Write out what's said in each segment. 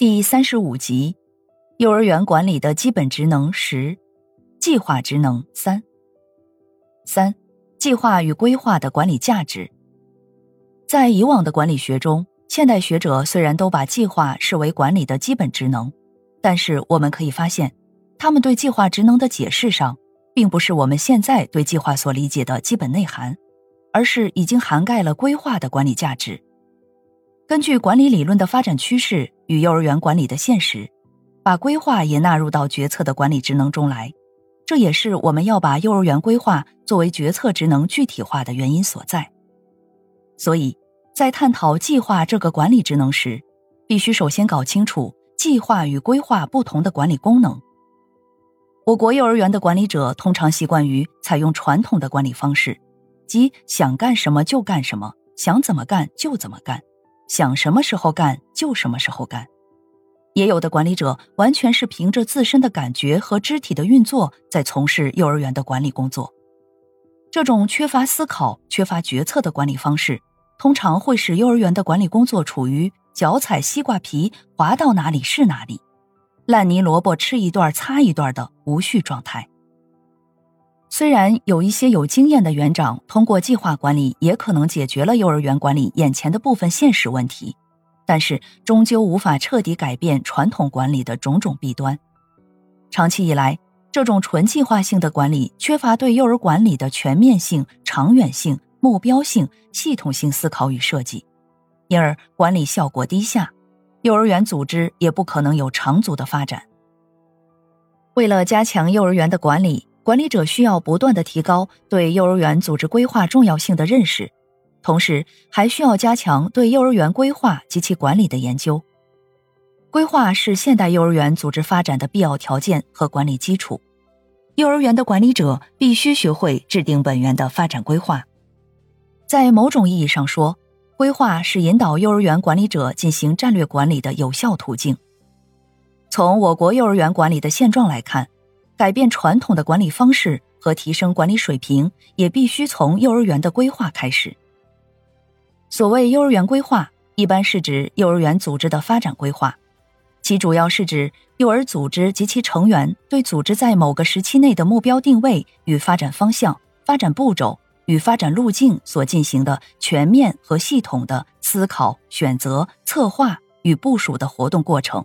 第三十五集：幼儿园管理的基本职能十，计划职能三。三、计划与规划的管理价值。在以往的管理学中，现代学者虽然都把计划视为管理的基本职能，但是我们可以发现，他们对计划职能的解释上，并不是我们现在对计划所理解的基本内涵，而是已经涵盖了规划的管理价值。根据管理理论的发展趋势与幼儿园管理的现实，把规划也纳入到决策的管理职能中来，这也是我们要把幼儿园规划作为决策职能具体化的原因所在。所以，在探讨计划这个管理职能时，必须首先搞清楚计划与规划不同的管理功能。我国幼儿园的管理者通常习惯于采用传统的管理方式，即想干什么就干什么，想怎么干就怎么干。想什么时候干就什么时候干，也有的管理者完全是凭着自身的感觉和肢体的运作在从事幼儿园的管理工作。这种缺乏思考、缺乏决策的管理方式，通常会使幼儿园的管理工作处于脚踩西瓜皮，滑到哪里是哪里，烂泥萝卜吃一段擦一段的无序状态。虽然有一些有经验的园长通过计划管理也可能解决了幼儿园管理眼前的部分现实问题，但是终究无法彻底改变传统管理的种种弊端。长期以来，这种纯计划性的管理缺乏对幼儿管理的全面性、长远性、目标性、系统性思考与设计，因而管理效果低下，幼儿园组织也不可能有长足的发展。为了加强幼儿园的管理。管理者需要不断的提高对幼儿园组织规划重要性的认识，同时还需要加强对幼儿园规划及其管理的研究。规划是现代幼儿园组织发展的必要条件和管理基础。幼儿园的管理者必须学会制定本园的发展规划。在某种意义上说，规划是引导幼儿园管理者进行战略管理的有效途径。从我国幼儿园管理的现状来看。改变传统的管理方式和提升管理水平，也必须从幼儿园的规划开始。所谓幼儿园规划，一般是指幼儿园组织的发展规划，其主要是指幼儿组织及其成员对组织在某个时期内的目标定位与发展方向、发展步骤与发展路径所进行的全面和系统的思考、选择、策划与部署的活动过程。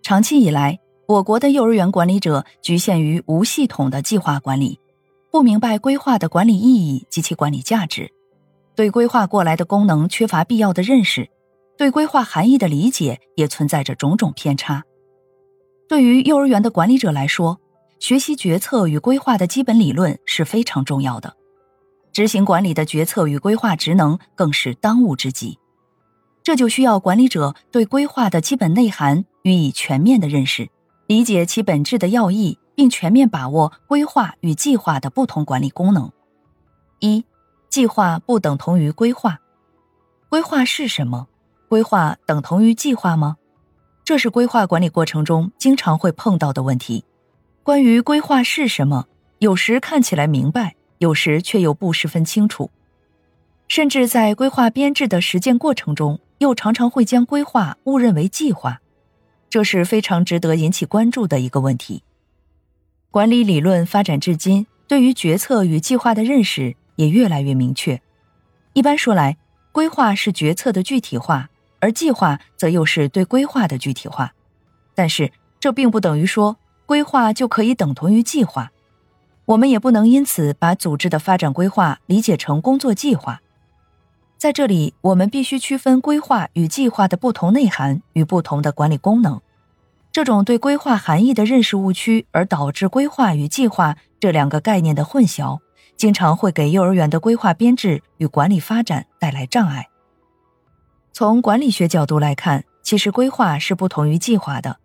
长期以来。我国的幼儿园管理者局限于无系统的计划管理，不明白规划的管理意义及其管理价值，对规划过来的功能缺乏必要的认识，对规划含义的理解也存在着种种偏差。对于幼儿园的管理者来说，学习决策与规划的基本理论是非常重要的，执行管理的决策与规划职能更是当务之急。这就需要管理者对规划的基本内涵予以全面的认识。理解其本质的要义，并全面把握规划与计划的不同管理功能。一、计划不等同于规划。规划是什么？规划等同于计划吗？这是规划管理过程中经常会碰到的问题。关于规划是什么，有时看起来明白，有时却又不十分清楚。甚至在规划编制的实践过程中，又常常会将规划误认为计划。这是非常值得引起关注的一个问题。管理理论发展至今，对于决策与计划的认识也越来越明确。一般说来，规划是决策的具体化，而计划则又是对规划的具体化。但是，这并不等于说规划就可以等同于计划。我们也不能因此把组织的发展规划理解成工作计划。在这里，我们必须区分规划与计划的不同内涵与不同的管理功能。这种对规划含义的认识误区，而导致规划与计划这两个概念的混淆，经常会给幼儿园的规划编制与管理发展带来障碍。从管理学角度来看，其实规划是不同于计划的。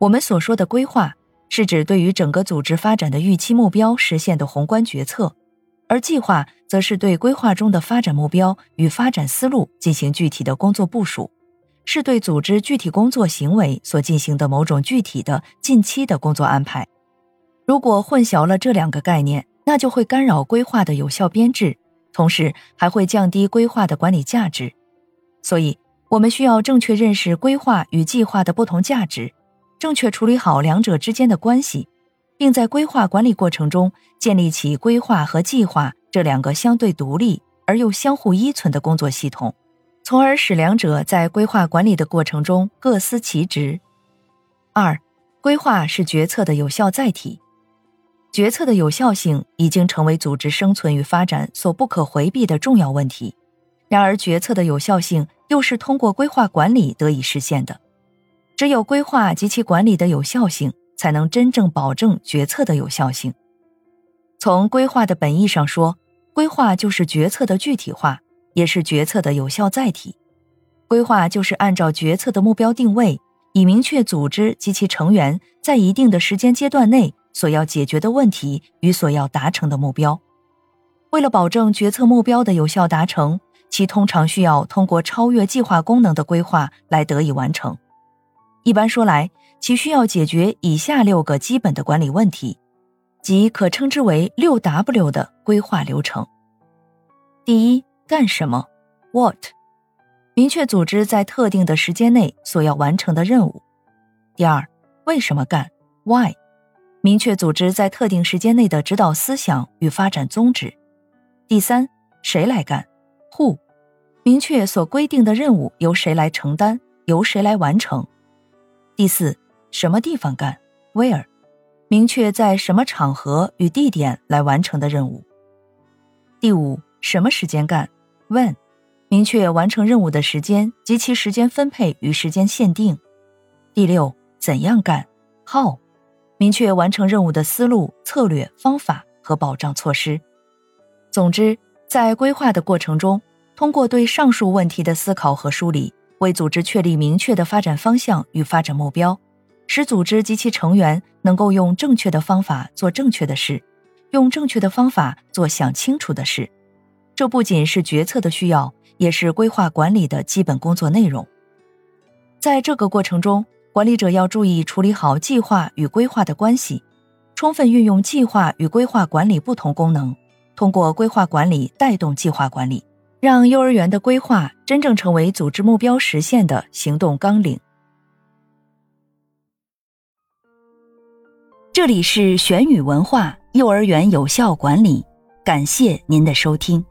我们所说的规划，是指对于整个组织发展的预期目标实现的宏观决策，而计划则是对规划中的发展目标与发展思路进行具体的工作部署，是对组织具体工作行为所进行的某种具体的近期的工作安排。如果混淆了这两个概念，那就会干扰规划的有效编制，同时还会降低规划的管理价值。所以，我们需要正确认识规划与计划的不同价值。正确处理好两者之间的关系，并在规划管理过程中建立起规划和计划这两个相对独立而又相互依存的工作系统，从而使两者在规划管理的过程中各司其职。二，规划是决策的有效载体，决策的有效性已经成为组织生存与发展所不可回避的重要问题。然而，决策的有效性又是通过规划管理得以实现的。只有规划及其管理的有效性，才能真正保证决策的有效性。从规划的本意上说，规划就是决策的具体化，也是决策的有效载体。规划就是按照决策的目标定位，以明确组织及其成员在一定的时间阶段内所要解决的问题与所要达成的目标。为了保证决策目标的有效达成，其通常需要通过超越计划功能的规划来得以完成。一般说来，其需要解决以下六个基本的管理问题，即可称之为六 W 的规划流程。第一，干什么？What？明确组织在特定的时间内所要完成的任务。第二，为什么干？Why？明确组织在特定时间内的指导思想与发展宗旨。第三，谁来干？Who？明确所规定的任务由谁来承担，由谁来完成。第四，什么地方干？Where？明确在什么场合与地点来完成的任务。第五，什么时间干？When？明确完成任务的时间及其时间分配与时间限定。第六，怎样干？How？明确完成任务的思路、策略、方法和保障措施。总之，在规划的过程中，通过对上述问题的思考和梳理。为组织确立明确的发展方向与发展目标，使组织及其成员能够用正确的方法做正确的事，用正确的方法做想清楚的事。这不仅是决策的需要，也是规划管理的基本工作内容。在这个过程中，管理者要注意处理好计划与规划的关系，充分运用计划与规划管理不同功能，通过规划管理带动计划管理。让幼儿园的规划真正成为组织目标实现的行动纲领。这里是玄宇文化幼儿园有效管理，感谢您的收听。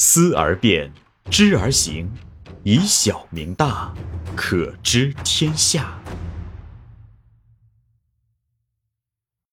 思而变，知而行，以小明大，可知天下。